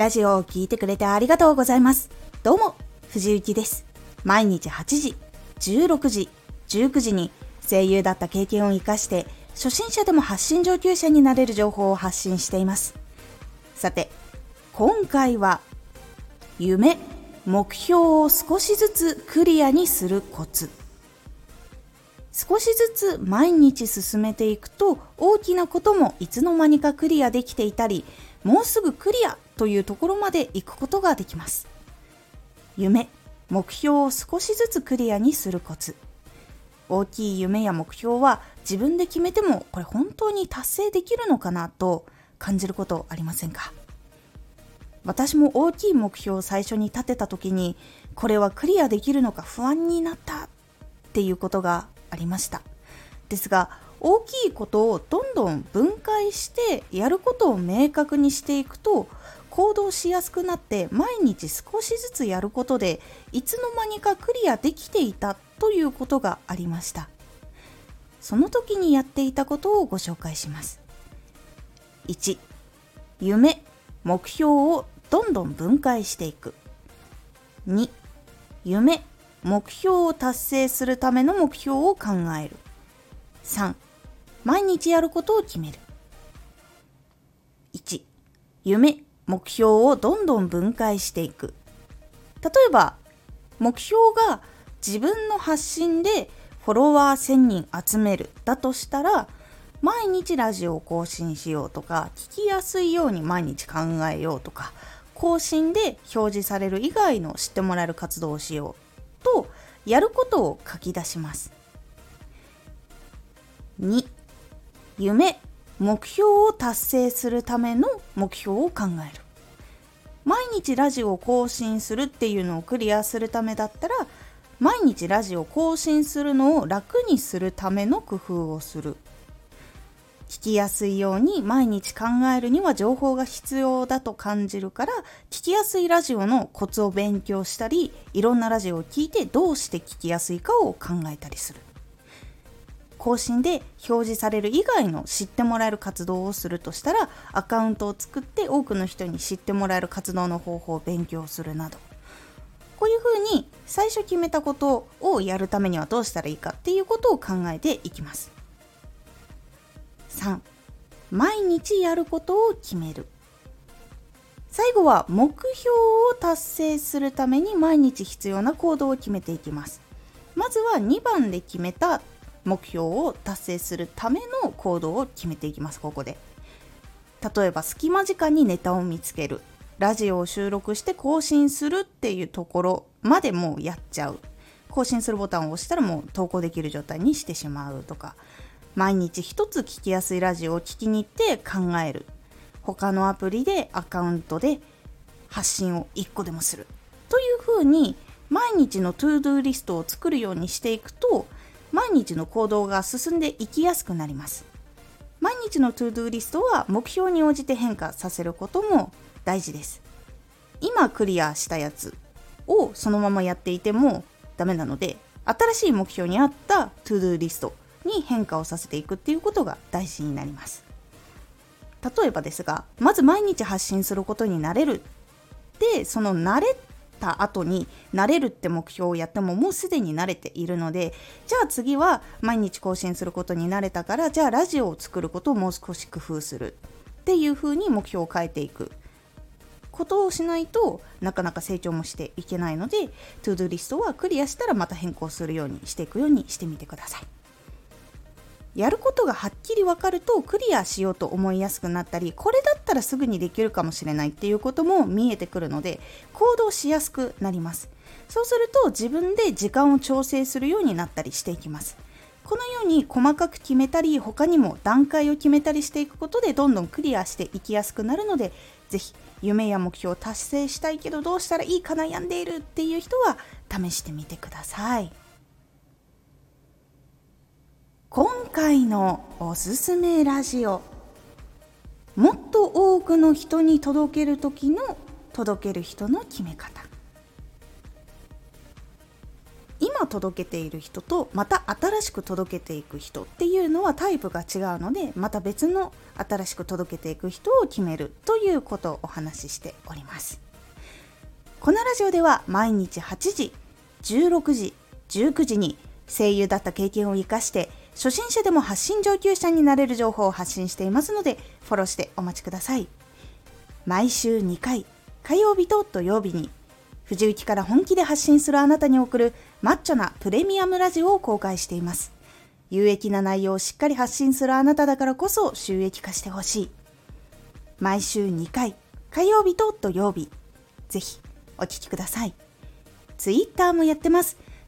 ラジオを聴いてくれてありがとうございます。どうも、藤幸です。毎日8時、16時、19時に声優だった経験を活かして、初心者でも発信上級者になれる情報を発信しています。さて、今回は、夢、目標を少しずつクリアにするコツ。少しずつ毎日進めていくと大きなこともいつの間にかクリアできていたりもうすぐクリアというところまで行くことができます。夢目標を少しずつクリアにするコツ。大きい夢や目標は自分で決めてもこれ本当に達成できるのかなと感じることありませんか？私も大きい目標を最初に立てた時にこれはクリアできるのか不安になったっていうことがありました。ですが大きいことをどんどん分解してやることを明確にしていくと行動しやすくなって毎日少しずつやることでいつの間にかクリアできていたということがありました。その時にやっていたことをご紹介します。1夢目標をどんどん分解していく。2夢目標を達成するための目標を考える。3毎日やることを決める。1、夢、目標をどんどん分解していく。例えば、目標が自分の発信でフォロワー1000人集めるだとしたら、毎日ラジオを更新しようとか、聞きやすいように毎日考えようとか、更新で表示される以外の知ってもらえる活動をしようと、やることを書き出します。2夢目標を達成するための目標を考える。毎日ラジオを更新するっていうのをクリアするためだったら毎日ラジオを更新するのを楽にするための工夫をする。聞きやすいように毎日考えるには情報が必要だと感じるから聞きやすいラジオのコツを勉強したりいろんなラジオを聞いてどうして聞きやすいかを考えたりする。更新で表示される以外の知ってもらえる活動をするとしたらアカウントを作って多くの人に知ってもらえる活動の方法を勉強するなど。こういうふうに最初決めたことをやるためにはどうしたらいいかっていうことを考えていきます。3毎日やることを決める。最後は目標を達成するために毎日必要な行動を決めていきます。まずは2番で決めた目標を達成するための行動を決めていきます。ここで。例えば隙間時間にネタを見つける。ラジオを収録して更新するっていうところまでもうやっちゃう。更新するボタンを押したらもう投稿できる状態にしてしまうとか。毎日一つ聞きやすいラジオを聞きに行って考える。他のアプリでアカウントで発信を1個でもする。というふうに毎日の To Do リストを作るようにしていくと毎日の行動が進んでいきやすくなります。毎日の To Do リストは目標に応じて変化させることも大事です。今クリアしたやつをそのままやっていてもダメなので新しい目標に合った To Do リストに変化をさせていくっていうことが大事になります。例えばですがまず毎日発信することになれる。でその慣れった後に慣れるって目標をやってももうすでに慣れているのでじゃあ次は毎日更新することに慣れたからじゃあラジオを作ることをもう少し工夫するっていう風に目標を変えていくことをしないとなかなか成長もしていけないので To Do リストはクリアしたらまた変更するようにしていくようにしてみてください。やることがはっきり分かるとクリアしようと思いやすくなったりこれだったらすぐにできるかもしれないっていうことも見えてくるので行動しやすくなりますそうすると自分で時間を調整するようになったりしていきますこのように細かく決めたり他にも段階を決めたりしていくことでどんどんクリアしていきやすくなるので是非夢や目標を達成したいけどどうしたらいいか悩んでいるっていう人は試してみてください。今回のおすすめラジオ。もっと多くの人に届ける時の届ける人の決め方。今届けている人とまた新しく届けていく人っていうのはタイプが違うのでまた別の新しく届けていく人を決めるということをお話ししております。このラジオでは毎日8時16時19時に声優だった経験を生かして初心者でも発信上級者になれる情報を発信していますのでフォローしてお待ちください毎週2回火曜日と土曜日に藤雪から本気で発信するあなたに送るマッチョなプレミアムラジオを公開しています。有益な内容をしっかり発信するあなただからこそ収益化してほしい。毎週2回、火曜日と土曜日。ぜひお聴きください。ツイッターもやってます。